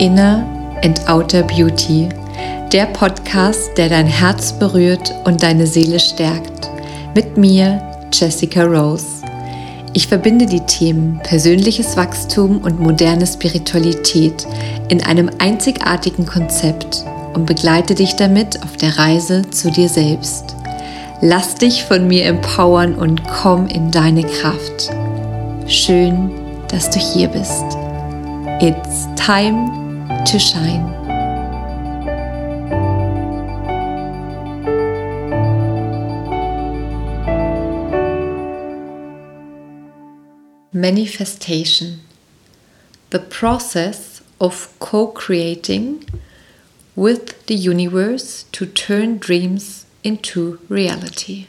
Inner and Outer Beauty, der Podcast, der dein Herz berührt und deine Seele stärkt. Mit mir, Jessica Rose. Ich verbinde die Themen persönliches Wachstum und moderne Spiritualität in einem einzigartigen Konzept und begleite dich damit auf der Reise zu dir selbst. Lass dich von mir empowern und komm in deine Kraft. Schön, dass du hier bist. It's time to shine. Manifestation the process of co creating with the universe to turn dreams into reality.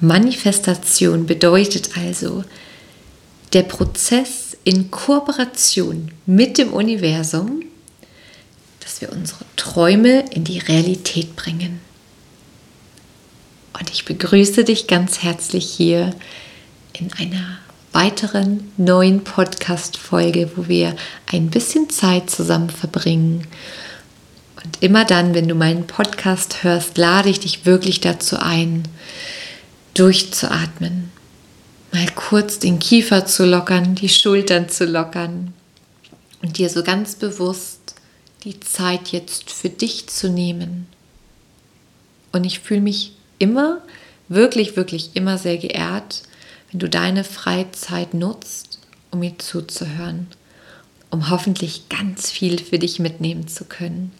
Manifestation bedeutet also der Prozess in Kooperation mit dem Universum, dass wir unsere Träume in die Realität bringen. Und ich begrüße dich ganz herzlich hier in einer weiteren neuen Podcast-Folge, wo wir ein bisschen Zeit zusammen verbringen. Und immer dann, wenn du meinen Podcast hörst, lade ich dich wirklich dazu ein, durchzuatmen, mal kurz den Kiefer zu lockern, die Schultern zu lockern und dir so ganz bewusst die Zeit jetzt für dich zu nehmen. Und ich fühle mich immer, wirklich, wirklich immer sehr geehrt, wenn du deine Freizeit nutzt, um mir zuzuhören, um hoffentlich ganz viel für dich mitnehmen zu können.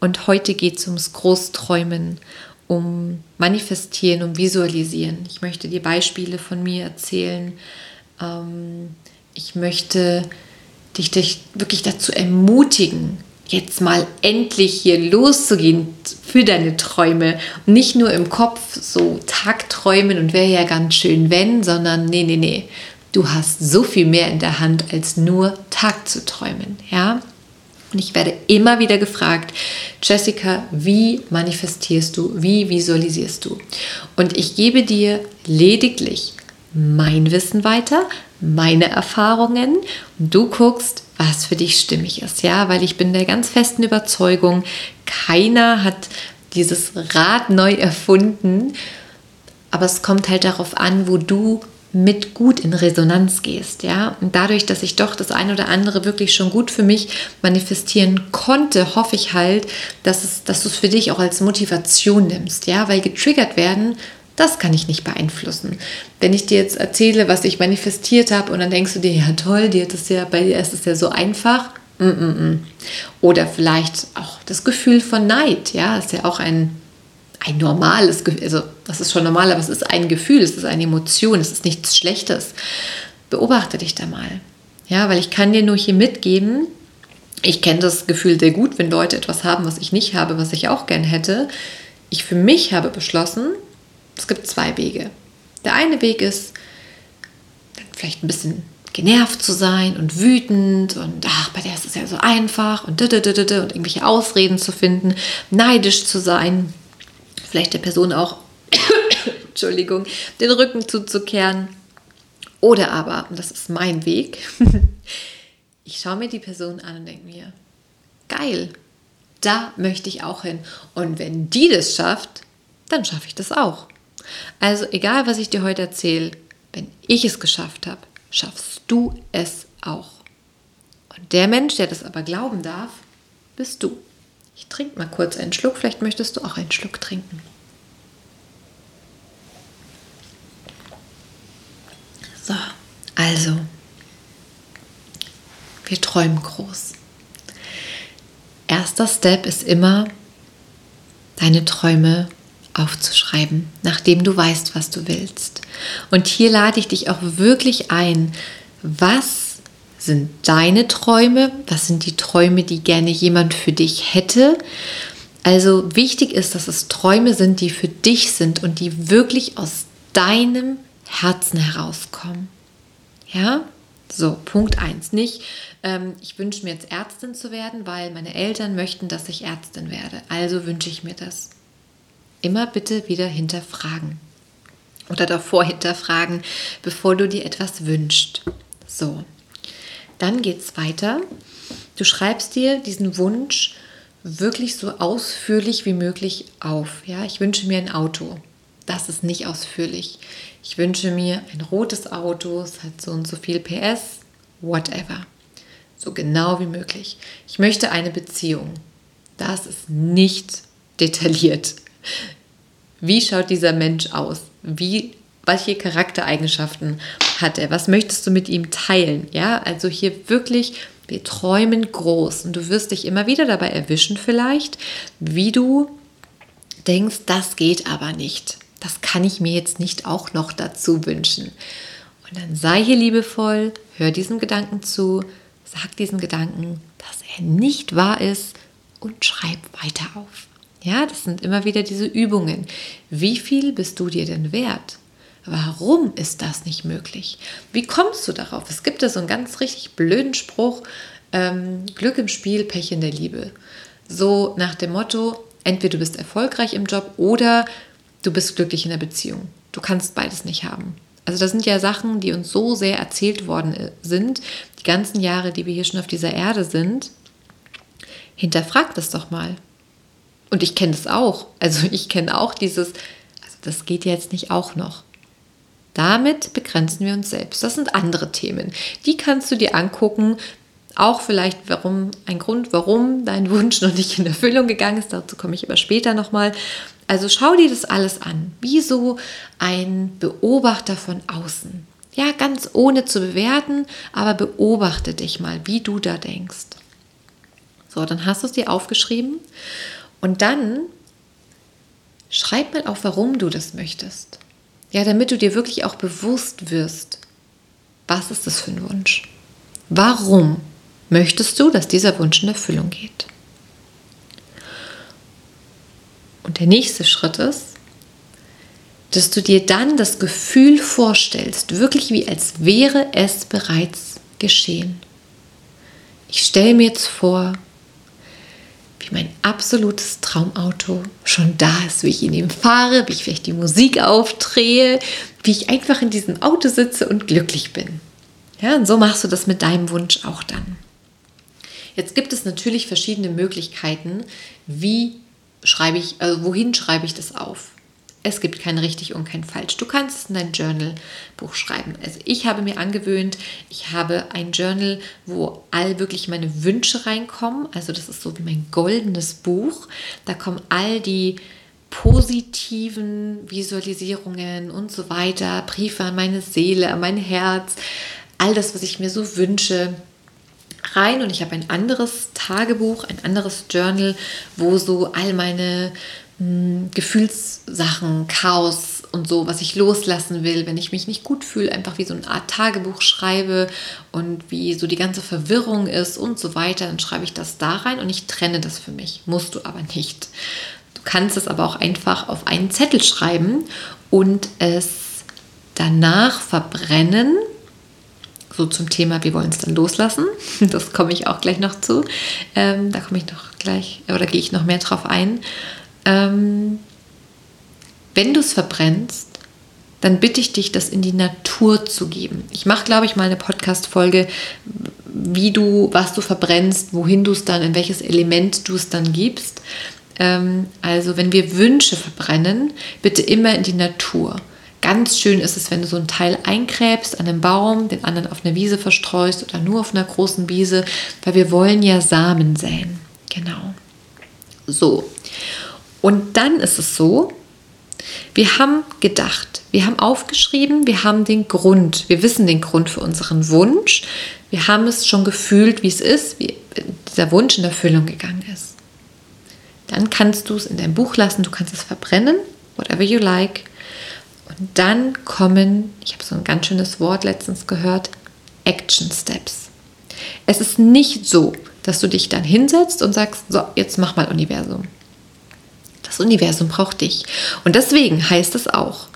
Und heute geht es ums Großträumen um Manifestieren, um Visualisieren. Ich möchte dir Beispiele von mir erzählen. Ähm, ich möchte dich, dich wirklich dazu ermutigen, jetzt mal endlich hier loszugehen für deine Träume. Und nicht nur im Kopf so Tagträumen und wäre ja ganz schön, wenn, sondern nee, nee, nee. Du hast so viel mehr in der Hand, als nur Tag zu träumen. Ja? Und ich werde immer wieder gefragt, Jessica, wie manifestierst du, wie visualisierst du? Und ich gebe dir lediglich mein Wissen weiter, meine Erfahrungen. Und du guckst, was für dich stimmig ist, ja, weil ich bin der ganz festen Überzeugung, keiner hat dieses Rad neu erfunden, aber es kommt halt darauf an, wo du mit gut in Resonanz gehst, ja. Und dadurch, dass ich doch das eine oder andere wirklich schon gut für mich manifestieren konnte, hoffe ich halt, dass, es, dass du es für dich auch als Motivation nimmst, ja, weil getriggert werden, das kann ich nicht beeinflussen. Wenn ich dir jetzt erzähle, was ich manifestiert habe und dann denkst du dir, ja toll, dir ist ja, bei dir ist es ja so einfach. Mm -mm. mm. Oder vielleicht auch das Gefühl von Neid, ja, ist ja auch ein ein normales Gefühl, also das ist schon normal, aber es ist ein Gefühl, es ist eine Emotion, es ist nichts Schlechtes. Beobachte dich da mal. Ja, weil ich kann dir nur hier mitgeben, ich kenne das Gefühl sehr gut, wenn Leute etwas haben, was ich nicht habe, was ich auch gern hätte. Ich für mich habe beschlossen, es gibt zwei Wege. Der eine Weg ist, vielleicht ein bisschen genervt zu sein und wütend und ach, bei der ist es ja so einfach und, und irgendwelche Ausreden zu finden, neidisch zu sein vielleicht der Person auch, Entschuldigung, den Rücken zuzukehren. Oder aber, und das ist mein Weg, ich schaue mir die Person an und denke mir, geil, da möchte ich auch hin. Und wenn die das schafft, dann schaffe ich das auch. Also egal, was ich dir heute erzähle, wenn ich es geschafft habe, schaffst du es auch. Und der Mensch, der das aber glauben darf, bist du. Ich trinke mal kurz einen Schluck, vielleicht möchtest du auch einen Schluck trinken. So, also, wir träumen groß. Erster Step ist immer, deine Träume aufzuschreiben, nachdem du weißt, was du willst. Und hier lade ich dich auch wirklich ein, was sind deine Träume? Was sind die Träume, die gerne jemand für dich hätte? Also wichtig ist, dass es Träume sind, die für dich sind und die wirklich aus deinem Herzen herauskommen. Ja? So, Punkt 1. Nicht, ähm, ich wünsche mir jetzt Ärztin zu werden, weil meine Eltern möchten, dass ich Ärztin werde. Also wünsche ich mir das. Immer bitte wieder hinterfragen. Oder davor hinterfragen, bevor du dir etwas wünschst. So, Dann geht es weiter. Du schreibst dir diesen Wunsch wirklich so ausführlich wie möglich auf. Ja, ich wünsche mir ein Auto. Das ist nicht ausführlich. Ich wünsche mir ein rotes Auto, es hat so und so viel PS, whatever. So genau wie möglich. Ich möchte eine Beziehung. Das ist nicht detailliert. Wie schaut dieser Mensch aus? Wie, welche Charaktereigenschaften hat er? Was möchtest du mit ihm teilen? Ja, also hier wirklich, wir träumen groß und du wirst dich immer wieder dabei erwischen vielleicht, wie du denkst, das geht aber nicht. Das kann ich mir jetzt nicht auch noch dazu wünschen. Und dann sei hier liebevoll, hör diesem Gedanken zu, sag diesem Gedanken, dass er nicht wahr ist und schreib weiter auf. Ja, das sind immer wieder diese Übungen. Wie viel bist du dir denn wert? Warum ist das nicht möglich? Wie kommst du darauf? Es gibt ja so einen ganz richtig blöden Spruch, ähm, Glück im Spiel, Pech in der Liebe. So nach dem Motto, entweder du bist erfolgreich im Job oder du bist glücklich in der Beziehung. Du kannst beides nicht haben. Also das sind ja Sachen, die uns so sehr erzählt worden äh, sind, die ganzen Jahre, die wir hier schon auf dieser Erde sind. Hinterfrag das doch mal. Und ich kenne das auch. Also ich kenne auch dieses, also das geht jetzt nicht auch noch. Damit begrenzen wir uns selbst. Das sind andere Themen. Die kannst du dir angucken. Auch vielleicht warum, ein Grund, warum dein Wunsch noch nicht in Erfüllung gegangen ist. Dazu komme ich aber später nochmal. Also schau dir das alles an. Wie so ein Beobachter von außen. Ja, ganz ohne zu bewerten, aber beobachte dich mal, wie du da denkst. So, dann hast du es dir aufgeschrieben und dann schreib mal auf, warum du das möchtest. Ja, damit du dir wirklich auch bewusst wirst, was ist das für ein Wunsch? Warum möchtest du, dass dieser Wunsch in Erfüllung geht? Und der nächste Schritt ist, dass du dir dann das Gefühl vorstellst, wirklich wie als wäre es bereits geschehen. Ich stelle mir jetzt vor, wie mein absolutes Traumauto schon da ist, wie ich in ihm fahre, wie ich vielleicht die Musik aufdrehe, wie ich einfach in diesem Auto sitze und glücklich bin. Ja, und so machst du das mit deinem Wunsch auch dann. Jetzt gibt es natürlich verschiedene Möglichkeiten, wie schreibe ich, also wohin schreibe ich das auf? Es gibt kein richtig und kein falsch. Du kannst es in dein Journal-Buch schreiben. Also ich habe mir angewöhnt, ich habe ein Journal, wo all wirklich meine Wünsche reinkommen. Also das ist so wie mein goldenes Buch. Da kommen all die positiven Visualisierungen und so weiter, Briefe an meine Seele, an mein Herz, all das, was ich mir so wünsche, rein und ich habe ein anderes Tagebuch, ein anderes Journal, wo so all meine hm, Gefühlssachen, Chaos und so, was ich loslassen will, wenn ich mich nicht gut fühle, einfach wie so eine Art Tagebuch schreibe und wie so die ganze Verwirrung ist und so weiter, dann schreibe ich das da rein und ich trenne das für mich. Musst du aber nicht. Du kannst es aber auch einfach auf einen Zettel schreiben und es danach verbrennen. So zum Thema, wir wollen es dann loslassen. Das komme ich auch gleich noch zu. Ähm, da komme ich noch gleich, oder gehe ich noch mehr drauf ein ähm, wenn du es verbrennst, dann bitte ich dich, das in die Natur zu geben. Ich mache, glaube ich, mal eine Podcast-Folge, wie du, was du verbrennst, wohin du es dann, in welches Element du es dann gibst. Ähm, also, wenn wir Wünsche verbrennen, bitte immer in die Natur. Ganz schön ist es, wenn du so ein Teil eingräbst an einem Baum, den anderen auf einer Wiese verstreust oder nur auf einer großen Wiese, weil wir wollen ja Samen säen. Genau. So. Und dann ist es so, wir haben gedacht, wir haben aufgeschrieben, wir haben den Grund, wir wissen den Grund für unseren Wunsch, wir haben es schon gefühlt, wie es ist, wie dieser Wunsch in Erfüllung gegangen ist. Dann kannst du es in dein Buch lassen, du kannst es verbrennen, whatever you like. Und dann kommen, ich habe so ein ganz schönes Wort letztens gehört, Action Steps. Es ist nicht so, dass du dich dann hinsetzt und sagst, so, jetzt mach mal Universum. Das Universum braucht dich. Und deswegen heißt es auch,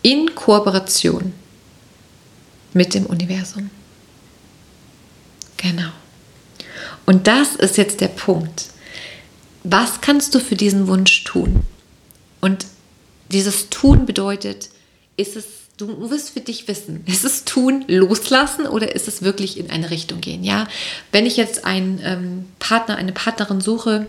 in Kooperation mit dem Universum. Genau. Und das ist jetzt der Punkt. Was kannst du für diesen Wunsch tun? Und dieses Tun bedeutet, ist es, du wirst für dich wissen, ist es tun, loslassen oder ist es wirklich in eine Richtung gehen? Ja, wenn ich jetzt einen ähm, Partner, eine Partnerin suche,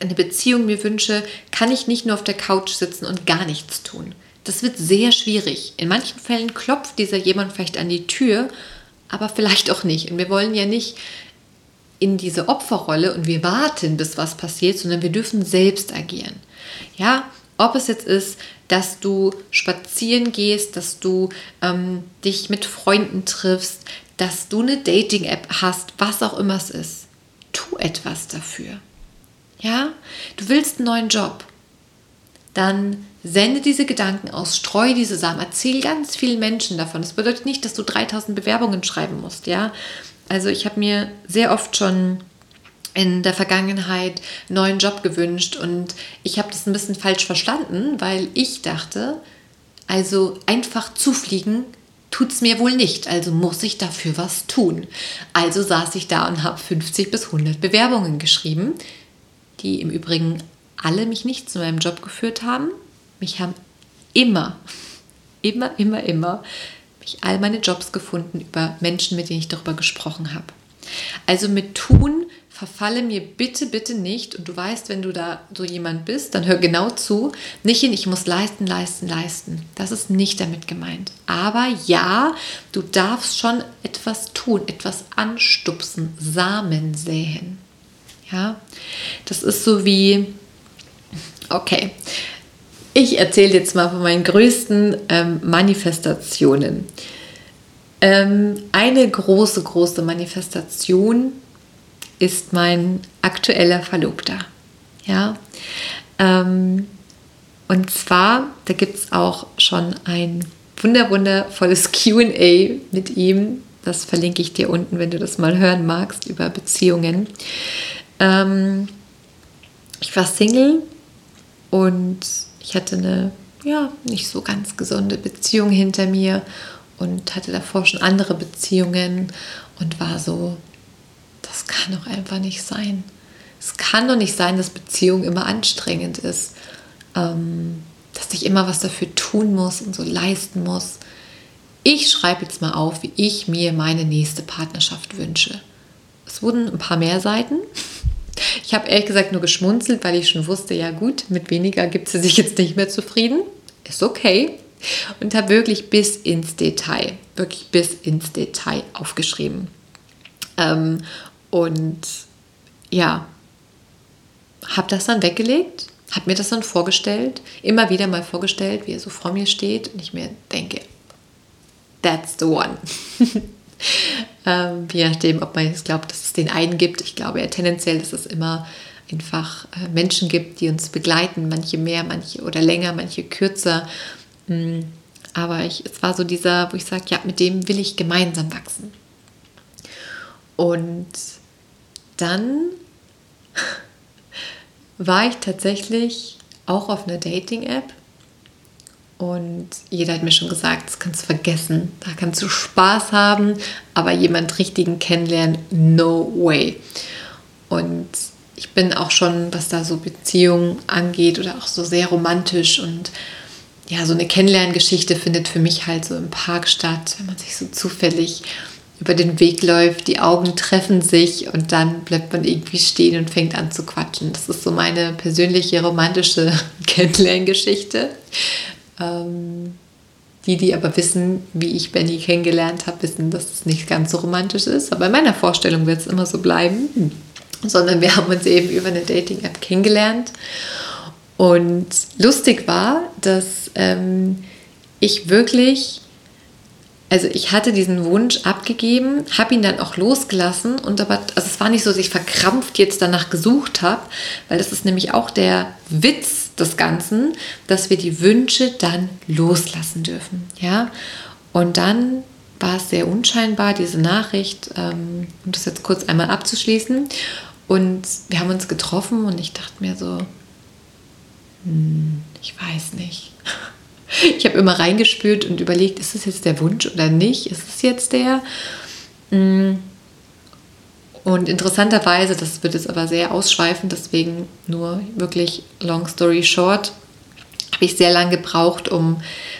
eine Beziehung mir wünsche, kann ich nicht nur auf der Couch sitzen und gar nichts tun. Das wird sehr schwierig. In manchen Fällen klopft dieser jemand vielleicht an die Tür, aber vielleicht auch nicht. Und wir wollen ja nicht in diese Opferrolle und wir warten, bis was passiert, sondern wir dürfen selbst agieren. Ja, ob es jetzt ist, dass du spazieren gehst, dass du ähm, dich mit Freunden triffst, dass du eine Dating-App hast, was auch immer es ist. Tu etwas dafür. Ja, du willst einen neuen Job. Dann sende diese Gedanken aus, streue diese Samen, erzähl ganz vielen Menschen davon. Das bedeutet nicht, dass du 3000 Bewerbungen schreiben musst, ja. Also ich habe mir sehr oft schon in der Vergangenheit einen neuen Job gewünscht und ich habe das ein bisschen falsch verstanden, weil ich dachte, also einfach zufliegen tut es mir wohl nicht, also muss ich dafür was tun. Also saß ich da und habe 50 bis 100 Bewerbungen geschrieben, die im Übrigen alle mich nicht zu meinem Job geführt haben. Mich haben immer, immer, immer, immer mich all meine Jobs gefunden über Menschen, mit denen ich darüber gesprochen habe. Also mit Tun verfalle mir bitte, bitte nicht, und du weißt, wenn du da so jemand bist, dann hör genau zu, nicht in, ich muss leisten, leisten, leisten. Das ist nicht damit gemeint. Aber ja, du darfst schon etwas tun, etwas anstupsen, Samen säen. Ja, das ist so wie, okay, ich erzähle jetzt mal von meinen größten ähm, Manifestationen. Ähm, eine große, große Manifestation ist mein aktueller Verlobter. Ja. Ähm, und zwar, da gibt es auch schon ein wunder QA mit ihm. Das verlinke ich dir unten, wenn du das mal hören magst, über Beziehungen. Ähm, ich war Single und ich hatte eine ja, nicht so ganz gesunde Beziehung hinter mir und hatte davor schon andere Beziehungen und war so das kann doch einfach nicht sein. Es kann doch nicht sein, dass Beziehung immer anstrengend ist, ähm, dass ich immer was dafür tun muss und so leisten muss. Ich schreibe jetzt mal auf, wie ich mir meine nächste Partnerschaft wünsche. Es wurden ein paar mehr Seiten. Ich habe ehrlich gesagt nur geschmunzelt, weil ich schon wusste, ja gut, mit weniger gibt sie sich jetzt nicht mehr zufrieden. Ist okay. Und habe wirklich bis ins Detail, wirklich bis ins Detail aufgeschrieben. Ähm, und ja, habe das dann weggelegt, habe mir das dann vorgestellt, immer wieder mal vorgestellt, wie er so vor mir steht und ich mir denke, that's the one. ähm, je nachdem, ob man jetzt glaubt, dass es den einen gibt. Ich glaube ja tendenziell, dass es immer einfach äh, Menschen gibt, die uns begleiten, manche mehr, manche oder länger, manche kürzer. Mm, aber ich, es war so dieser, wo ich sage, ja, mit dem will ich gemeinsam wachsen. Und dann war ich tatsächlich auch auf einer Dating-App und jeder hat mir schon gesagt, das kannst du vergessen, da kannst du Spaß haben, aber jemand richtigen kennenlernen, no way. Und ich bin auch schon, was da so Beziehungen angeht oder auch so sehr romantisch und ja, so eine Kennenlerngeschichte findet für mich halt so im Park statt, wenn man sich so zufällig über den Weg läuft, die Augen treffen sich und dann bleibt man irgendwie stehen und fängt an zu quatschen. Das ist so meine persönliche romantische Kennenlerngeschichte. Ähm, die, die aber wissen, wie ich Benny kennengelernt habe, wissen, dass es nicht ganz so romantisch ist. Aber in meiner Vorstellung wird es immer so bleiben. Sondern wir haben uns eben über eine Dating-App kennengelernt. Und lustig war, dass ähm, ich wirklich also ich hatte diesen Wunsch abgegeben, habe ihn dann auch losgelassen und aber, also es war nicht so, dass ich verkrampft jetzt danach gesucht habe, weil das ist nämlich auch der Witz des Ganzen, dass wir die Wünsche dann loslassen dürfen, ja. Und dann war es sehr unscheinbar, diese Nachricht, ähm, um das jetzt kurz einmal abzuschließen. Und wir haben uns getroffen und ich dachte mir so, hm, ich weiß nicht. Ich habe immer reingespürt und überlegt, ist es jetzt der Wunsch oder nicht? Ist es jetzt der? Mm. Und interessanterweise, das wird jetzt aber sehr ausschweifend, deswegen nur wirklich long story short, habe ich sehr lange gebraucht, um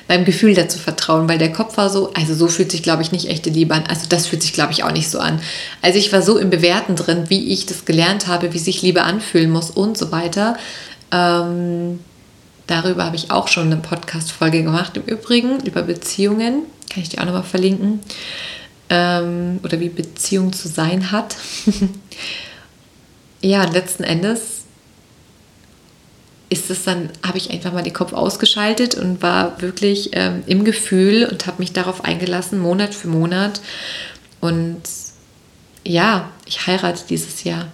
meinem Gefühl dazu vertrauen, weil der Kopf war so, also so fühlt sich, glaube ich, nicht echte Liebe an. Also das fühlt sich, glaube ich, auch nicht so an. Also ich war so im Bewerten drin, wie ich das gelernt habe, wie sich Liebe anfühlen muss und so weiter. Ähm, darüber habe ich auch schon eine Podcast-Folge gemacht, im Übrigen, über Beziehungen. Kann ich dir auch nochmal verlinken. Ähm, oder wie Beziehung zu sein hat. ja, letzten Endes ist es dann, habe ich einfach mal den Kopf ausgeschaltet und war wirklich ähm, im Gefühl und habe mich darauf eingelassen, Monat für Monat. Und ja, ich heirate dieses Jahr.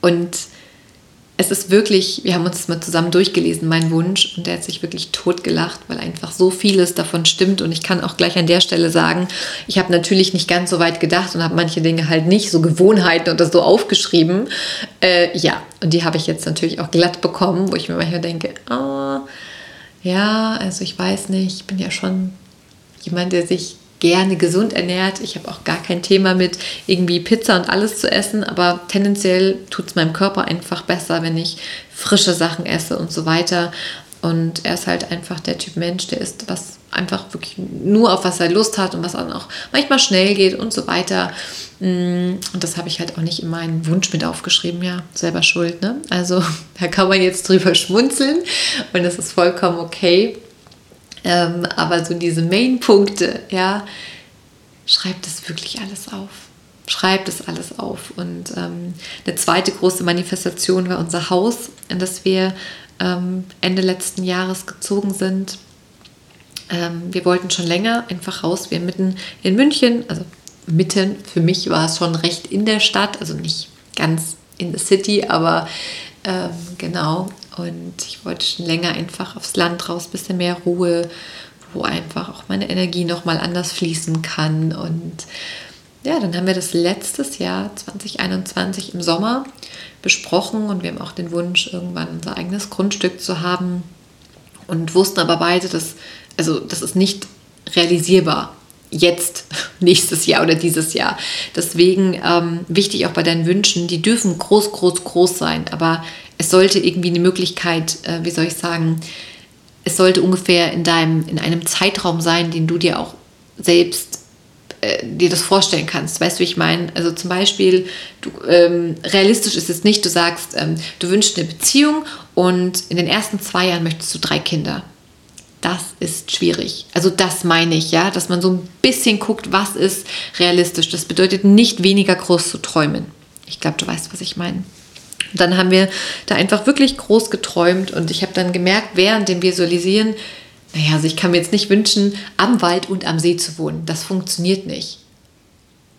Und es ist wirklich, wir haben uns das mal zusammen durchgelesen, mein Wunsch, und der hat sich wirklich totgelacht, weil einfach so vieles davon stimmt. Und ich kann auch gleich an der Stelle sagen, ich habe natürlich nicht ganz so weit gedacht und habe manche Dinge halt nicht, so Gewohnheiten oder so aufgeschrieben. Äh, ja, und die habe ich jetzt natürlich auch glatt bekommen, wo ich mir manchmal denke, oh, ja, also ich weiß nicht, ich bin ja schon jemand, der sich gerne gesund ernährt. Ich habe auch gar kein Thema mit irgendwie Pizza und alles zu essen, aber tendenziell tut es meinem Körper einfach besser, wenn ich frische Sachen esse und so weiter. Und er ist halt einfach der Typ Mensch, der isst was einfach wirklich nur auf was er Lust hat und was auch noch manchmal schnell geht und so weiter. Mm, und das habe ich halt auch nicht in meinen Wunsch mit aufgeschrieben, ja, selber schuld, ne? Also da kann man jetzt drüber schmunzeln und das ist vollkommen okay. Ähm, aber so diese Main-Punkte, ja, schreibt das wirklich alles auf. Schreibt es alles auf. Und ähm, eine zweite große Manifestation war unser Haus, in das wir ähm, Ende letzten Jahres gezogen sind. Ähm, wir wollten schon länger einfach raus. Wir mitten in München, also mitten, für mich war es schon recht in der Stadt, also nicht ganz in the city, aber ähm, genau. Und ich wollte schon länger einfach aufs Land raus, bisschen mehr Ruhe, wo einfach auch meine Energie nochmal anders fließen kann. Und ja, dann haben wir das letztes Jahr 2021 im Sommer besprochen und wir haben auch den Wunsch, irgendwann unser eigenes Grundstück zu haben und wussten aber beide, dass, also das ist nicht realisierbar jetzt, nächstes Jahr oder dieses Jahr. Deswegen ähm, wichtig auch bei deinen Wünschen, die dürfen groß, groß, groß sein, aber es sollte irgendwie eine Möglichkeit, äh, wie soll ich sagen, es sollte ungefähr in deinem, in einem Zeitraum sein, den du dir auch selbst äh, dir das vorstellen kannst. Weißt du, wie ich meine? Also zum Beispiel, du, ähm, realistisch ist es nicht, du sagst, ähm, du wünschst eine Beziehung und in den ersten zwei Jahren möchtest du drei Kinder das ist schwierig. Also das meine ich, ja, dass man so ein bisschen guckt, was ist realistisch. Das bedeutet nicht weniger groß zu träumen. Ich glaube, du weißt, was ich meine. Und dann haben wir da einfach wirklich groß geträumt und ich habe dann gemerkt, während dem Visualisieren, naja, also ich kann mir jetzt nicht wünschen, am Wald und am See zu wohnen. Das funktioniert nicht.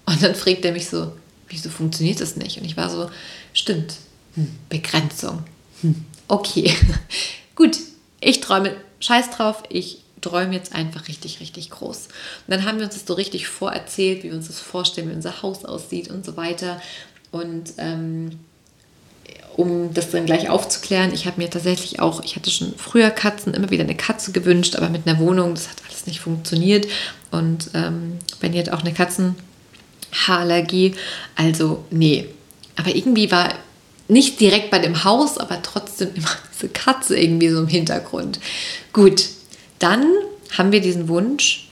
Und dann fragt er mich so, wieso funktioniert das nicht? Und ich war so, stimmt, hm, Begrenzung. Hm, okay, gut, ich träume scheiß drauf, ich träume jetzt einfach richtig, richtig groß. Und dann haben wir uns das so richtig vorerzählt, wie wir uns das vorstellen, wie unser Haus aussieht und so weiter. Und ähm, um das dann gleich aufzuklären, ich habe mir tatsächlich auch, ich hatte schon früher Katzen, immer wieder eine Katze gewünscht, aber mit einer Wohnung, das hat alles nicht funktioniert. Und ähm, Benny hat auch eine Katzenhaarallergie, also nee. Aber irgendwie war nicht direkt bei dem Haus, aber trotzdem immer diese Katze irgendwie so im Hintergrund. Gut, dann haben wir diesen Wunsch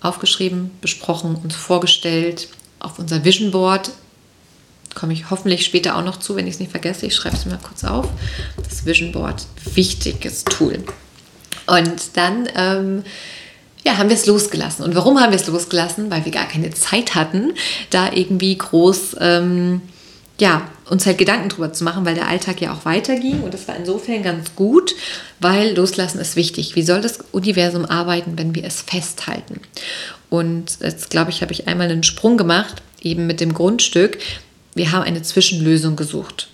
aufgeschrieben, besprochen, uns vorgestellt auf unser Vision Board. Komme ich hoffentlich später auch noch zu, wenn ich es nicht vergesse. Ich schreibe es mal kurz auf. Das Vision Board, wichtiges Tool. Und dann ähm, ja, haben wir es losgelassen. Und warum haben wir es losgelassen? Weil wir gar keine Zeit hatten, da irgendwie groß ähm, ja, uns halt Gedanken drüber zu machen, weil der Alltag ja auch weiterging. Und das war insofern ganz gut, weil loslassen ist wichtig. Wie soll das Universum arbeiten, wenn wir es festhalten? Und jetzt glaube ich, habe ich einmal einen Sprung gemacht, eben mit dem Grundstück. Wir haben eine Zwischenlösung gesucht,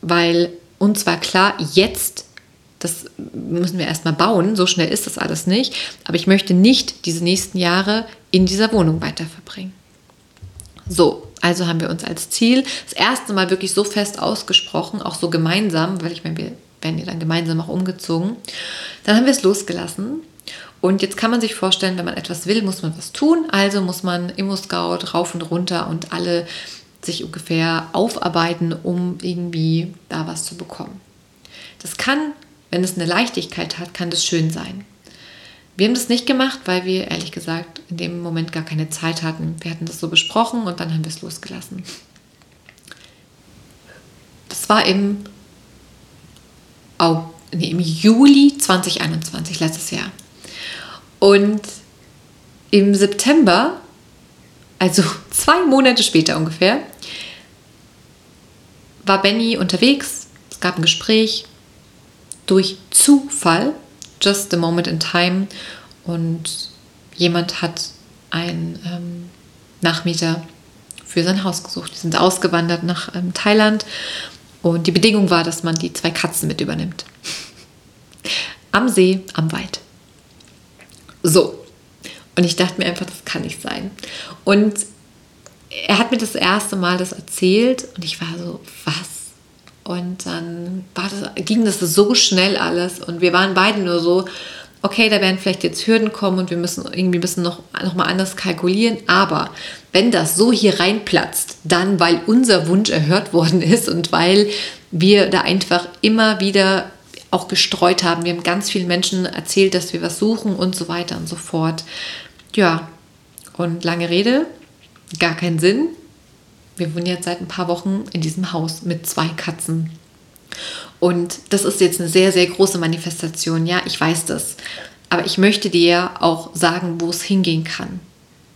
weil uns war klar, jetzt das müssen wir erstmal bauen, so schnell ist das alles nicht. Aber ich möchte nicht diese nächsten Jahre in dieser Wohnung weiter verbringen. So, also haben wir uns als Ziel das erste Mal wirklich so fest ausgesprochen, auch so gemeinsam, weil ich meine, wir werden ja dann gemeinsam auch umgezogen. Dann haben wir es losgelassen. Und jetzt kann man sich vorstellen, wenn man etwas will, muss man was tun. Also muss man Immo-Scout rauf und runter und alle sich ungefähr aufarbeiten, um irgendwie da was zu bekommen. Das kann wenn es eine Leichtigkeit hat, kann das schön sein. Wir haben das nicht gemacht, weil wir ehrlich gesagt in dem Moment gar keine Zeit hatten. Wir hatten das so besprochen und dann haben wir es losgelassen. Das war im, nee, im Juli 2021, letztes Jahr. Und im September, also zwei Monate später ungefähr, war Benny unterwegs. Es gab ein Gespräch durch Zufall just a moment in time und jemand hat einen ähm, Nachmieter für sein Haus gesucht. Die sind ausgewandert nach ähm, Thailand und die Bedingung war, dass man die zwei Katzen mit übernimmt. Am See, am Wald. So. Und ich dachte mir einfach, das kann nicht sein. Und er hat mir das erste Mal das erzählt und ich war so, was? Und dann das, ging das so schnell alles und wir waren beide nur so, okay, da werden vielleicht jetzt Hürden kommen und wir müssen irgendwie müssen noch, noch mal anders kalkulieren. Aber wenn das so hier reinplatzt, dann weil unser Wunsch erhört worden ist und weil wir da einfach immer wieder auch gestreut haben. Wir haben ganz vielen Menschen erzählt, dass wir was suchen und so weiter und so fort. Ja, und lange Rede, gar keinen Sinn wir wohnen jetzt seit ein paar Wochen in diesem Haus mit zwei Katzen. Und das ist jetzt eine sehr, sehr große Manifestation. Ja, ich weiß das. Aber ich möchte dir auch sagen, wo es hingehen kann.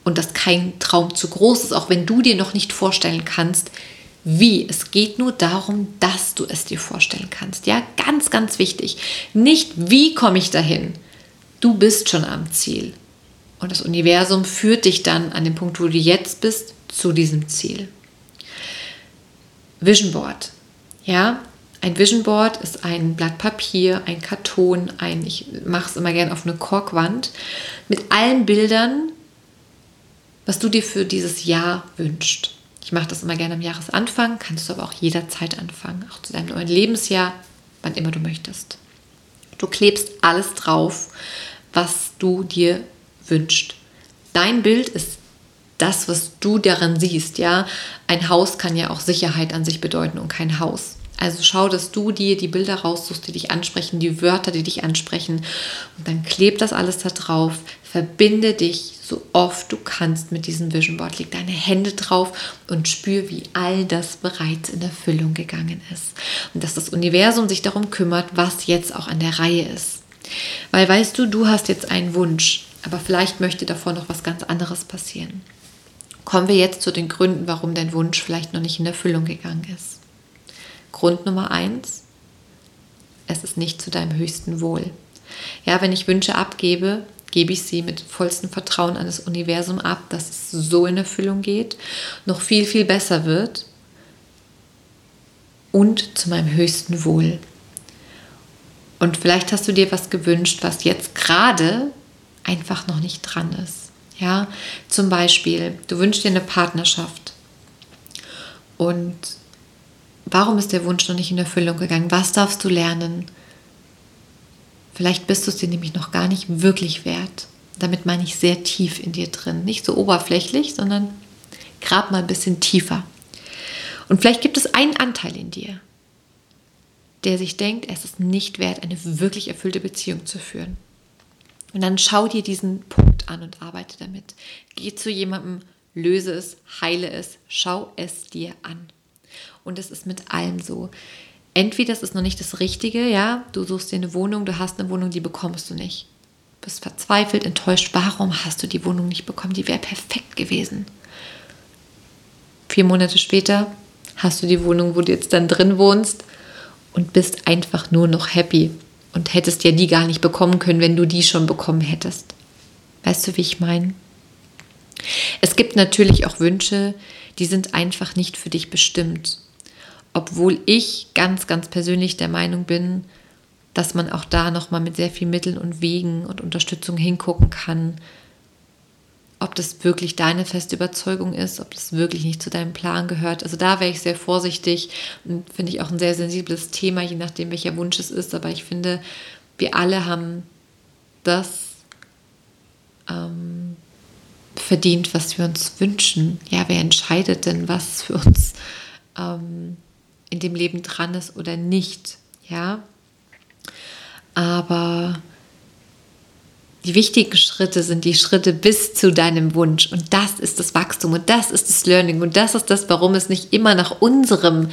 Und dass kein Traum zu groß ist, auch wenn du dir noch nicht vorstellen kannst, wie. Es geht nur darum, dass du es dir vorstellen kannst. Ja, ganz, ganz wichtig. Nicht, wie komme ich dahin. Du bist schon am Ziel. Und das Universum führt dich dann an den Punkt, wo du jetzt bist, zu diesem Ziel. Vision Board. Ja, ein Vision Board ist ein Blatt Papier, ein Karton, ein, ich mache es immer gerne auf eine Korkwand, mit allen Bildern, was du dir für dieses Jahr wünschst. Ich mache das immer gerne am Jahresanfang, kannst du aber auch jederzeit anfangen, auch zu deinem neuen Lebensjahr, wann immer du möchtest. Du klebst alles drauf, was du dir wünschst. Dein Bild ist das, was du darin siehst, ja. Ein Haus kann ja auch Sicherheit an sich bedeuten und kein Haus. Also schau, dass du dir die Bilder raussuchst, die dich ansprechen, die Wörter, die dich ansprechen. Und dann kleb das alles da drauf. Verbinde dich so oft du kannst mit diesem Vision Board. Leg deine Hände drauf und spür, wie all das bereits in Erfüllung gegangen ist. Und dass das Universum sich darum kümmert, was jetzt auch an der Reihe ist. Weil weißt du, du hast jetzt einen Wunsch, aber vielleicht möchte davor noch was ganz anderes passieren kommen wir jetzt zu den Gründen, warum dein Wunsch vielleicht noch nicht in Erfüllung gegangen ist. Grund Nummer eins, es ist nicht zu deinem höchsten Wohl. Ja, wenn ich Wünsche abgebe, gebe ich sie mit vollstem Vertrauen an das Universum ab, dass es so in Erfüllung geht, noch viel, viel besser wird und zu meinem höchsten Wohl. Und vielleicht hast du dir was gewünscht, was jetzt gerade einfach noch nicht dran ist. Ja, zum Beispiel, du wünschst dir eine Partnerschaft. Und warum ist der Wunsch noch nicht in Erfüllung gegangen? Was darfst du lernen? Vielleicht bist du es dir nämlich noch gar nicht wirklich wert. Damit meine ich sehr tief in dir drin. Nicht so oberflächlich, sondern grab mal ein bisschen tiefer. Und vielleicht gibt es einen Anteil in dir, der sich denkt, es ist nicht wert, eine wirklich erfüllte Beziehung zu führen. Und dann schau dir diesen Punkt an und arbeite damit. Geh zu jemandem, löse es, heile es, schau es dir an. Und es ist mit allem so. Entweder es ist noch nicht das Richtige, ja, du suchst dir eine Wohnung, du hast eine Wohnung, die bekommst du nicht. Du bist verzweifelt, enttäuscht, warum hast du die Wohnung nicht bekommen? Die wäre perfekt gewesen. Vier Monate später hast du die Wohnung, wo du jetzt dann drin wohnst und bist einfach nur noch happy und hättest ja die gar nicht bekommen können, wenn du die schon bekommen hättest. Weißt du, wie ich meine? Es gibt natürlich auch Wünsche, die sind einfach nicht für dich bestimmt. Obwohl ich ganz, ganz persönlich der Meinung bin, dass man auch da nochmal mit sehr vielen Mitteln und Wegen und Unterstützung hingucken kann, ob das wirklich deine feste Überzeugung ist, ob das wirklich nicht zu deinem Plan gehört. Also da wäre ich sehr vorsichtig und finde ich auch ein sehr sensibles Thema, je nachdem, welcher Wunsch es ist. Aber ich finde, wir alle haben das ähm, verdient, was wir uns wünschen. Ja, wer entscheidet denn, was für uns ähm, in dem Leben dran ist oder nicht? Ja. aber die wichtigen Schritte sind die Schritte bis zu deinem Wunsch. Und das ist das Wachstum und das ist das Learning und das ist das, warum es nicht immer nach unserem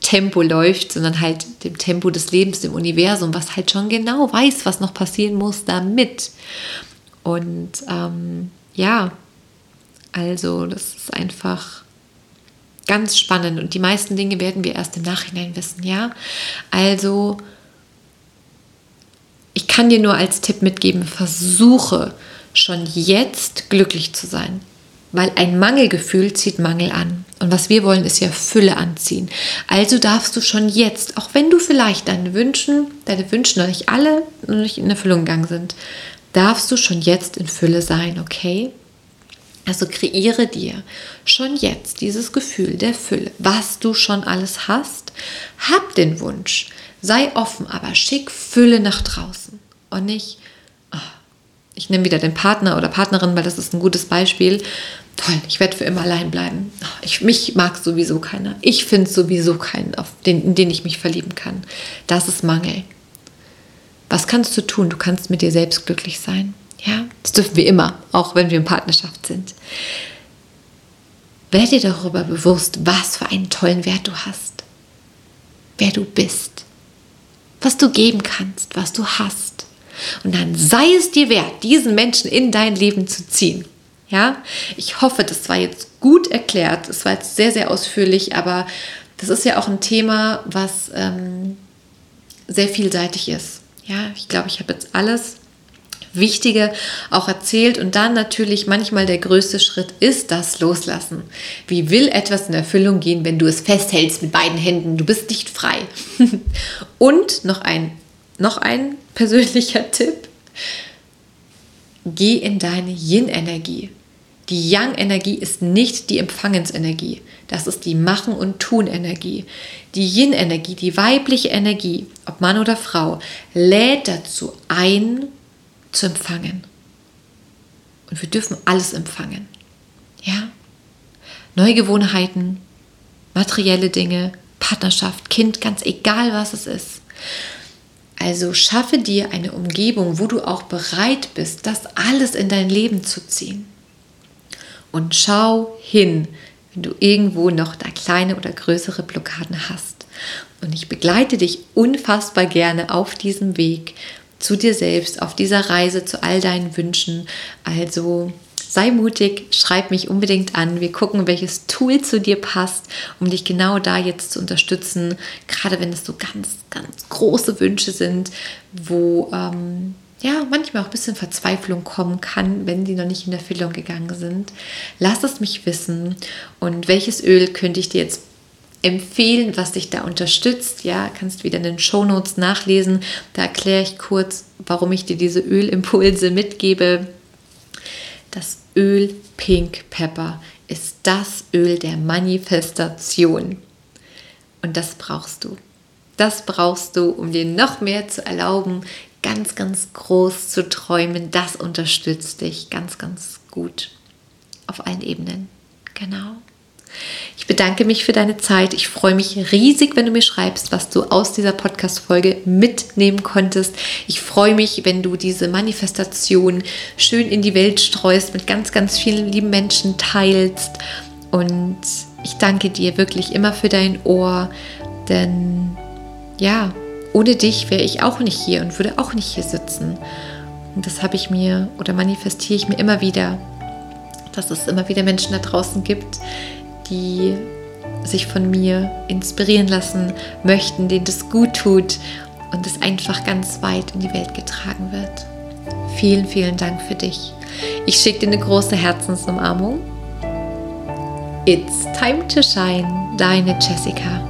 Tempo läuft, sondern halt dem Tempo des Lebens, dem Universum, was halt schon genau weiß, was noch passieren muss damit. Und ähm, ja, also das ist einfach ganz spannend und die meisten Dinge werden wir erst im Nachhinein wissen, ja. Also ich kann dir nur als Tipp mitgeben, versuche schon jetzt glücklich zu sein. Weil ein Mangelgefühl zieht Mangel an. Und was wir wollen, ist ja Fülle anziehen. Also darfst du schon jetzt, auch wenn du vielleicht deine Wünschen, deine Wünsche noch nicht alle noch nicht in Erfüllung gegangen sind, darfst du schon jetzt in Fülle sein, okay? Also kreiere dir schon jetzt dieses Gefühl der Fülle, was du schon alles hast. Hab den Wunsch, Sei offen, aber schick Fülle nach draußen und nicht, oh, ich nehme wieder den Partner oder Partnerin, weil das ist ein gutes Beispiel. Toll, ich werde für immer allein bleiben. Oh, ich, mich mag sowieso keiner. Ich finde sowieso keinen, auf den, in den ich mich verlieben kann. Das ist Mangel. Was kannst du tun? Du kannst mit dir selbst glücklich sein. Ja, das dürfen wir immer, auch wenn wir in Partnerschaft sind. Werde dir darüber bewusst, was für einen tollen Wert du hast, wer du bist was du geben kannst, was du hast. Und dann sei es dir wert, diesen Menschen in dein Leben zu ziehen. Ja, ich hoffe, das war jetzt gut erklärt. Es war jetzt sehr, sehr ausführlich, aber das ist ja auch ein Thema, was ähm, sehr vielseitig ist. Ja, ich glaube, ich habe jetzt alles Wichtige auch erzählt. Und dann natürlich manchmal der größte Schritt ist das Loslassen. Wie will etwas in Erfüllung gehen, wenn du es festhältst mit beiden Händen? Du bist nicht frei. Und noch ein, noch ein persönlicher Tipp. Geh in deine Yin-Energie. Die Yang-Energie ist nicht die Empfangensenergie. Das ist die Machen- und Tun-Energie. Die Yin-Energie, die weibliche Energie, ob Mann oder Frau, lädt dazu ein, zu empfangen. Und wir dürfen alles empfangen. Ja? Neue Gewohnheiten, materielle Dinge, Partnerschaft, Kind, ganz egal was es ist. Also schaffe dir eine Umgebung, wo du auch bereit bist, das alles in dein Leben zu ziehen. Und schau hin, wenn du irgendwo noch da kleine oder größere Blockaden hast. Und ich begleite dich unfassbar gerne auf diesem Weg zu dir selbst, auf dieser Reise zu all deinen Wünschen. Also sei mutig, schreib mich unbedingt an. Wir gucken, welches Tool zu dir passt, um dich genau da jetzt zu unterstützen. Gerade wenn es so ganz, ganz große Wünsche sind, wo ähm, ja manchmal auch ein bisschen Verzweiflung kommen kann, wenn die noch nicht in Erfüllung gegangen sind. Lass es mich wissen. Und welches Öl könnte ich dir jetzt empfehlen, was dich da unterstützt. Ja, kannst wieder in den Show Notes nachlesen. Da erkläre ich kurz, warum ich dir diese Ölimpulse mitgebe. Das Öl Pink Pepper ist das Öl der Manifestation. Und das brauchst du. Das brauchst du, um dir noch mehr zu erlauben, ganz, ganz groß zu träumen. Das unterstützt dich ganz, ganz gut auf allen Ebenen. Genau. Ich bedanke mich für deine Zeit. Ich freue mich riesig, wenn du mir schreibst, was du aus dieser Podcast-Folge mitnehmen konntest. Ich freue mich, wenn du diese Manifestation schön in die Welt streust, mit ganz, ganz vielen lieben Menschen teilst. Und ich danke dir wirklich immer für dein Ohr, denn ja, ohne dich wäre ich auch nicht hier und würde auch nicht hier sitzen. Und das habe ich mir oder manifestiere ich mir immer wieder, dass es immer wieder Menschen da draußen gibt, die sich von mir inspirieren lassen möchten, denen das gut tut und es einfach ganz weit in die Welt getragen wird. Vielen, vielen Dank für dich. Ich schicke dir eine große Herzensumarmung. It's time to shine, deine Jessica.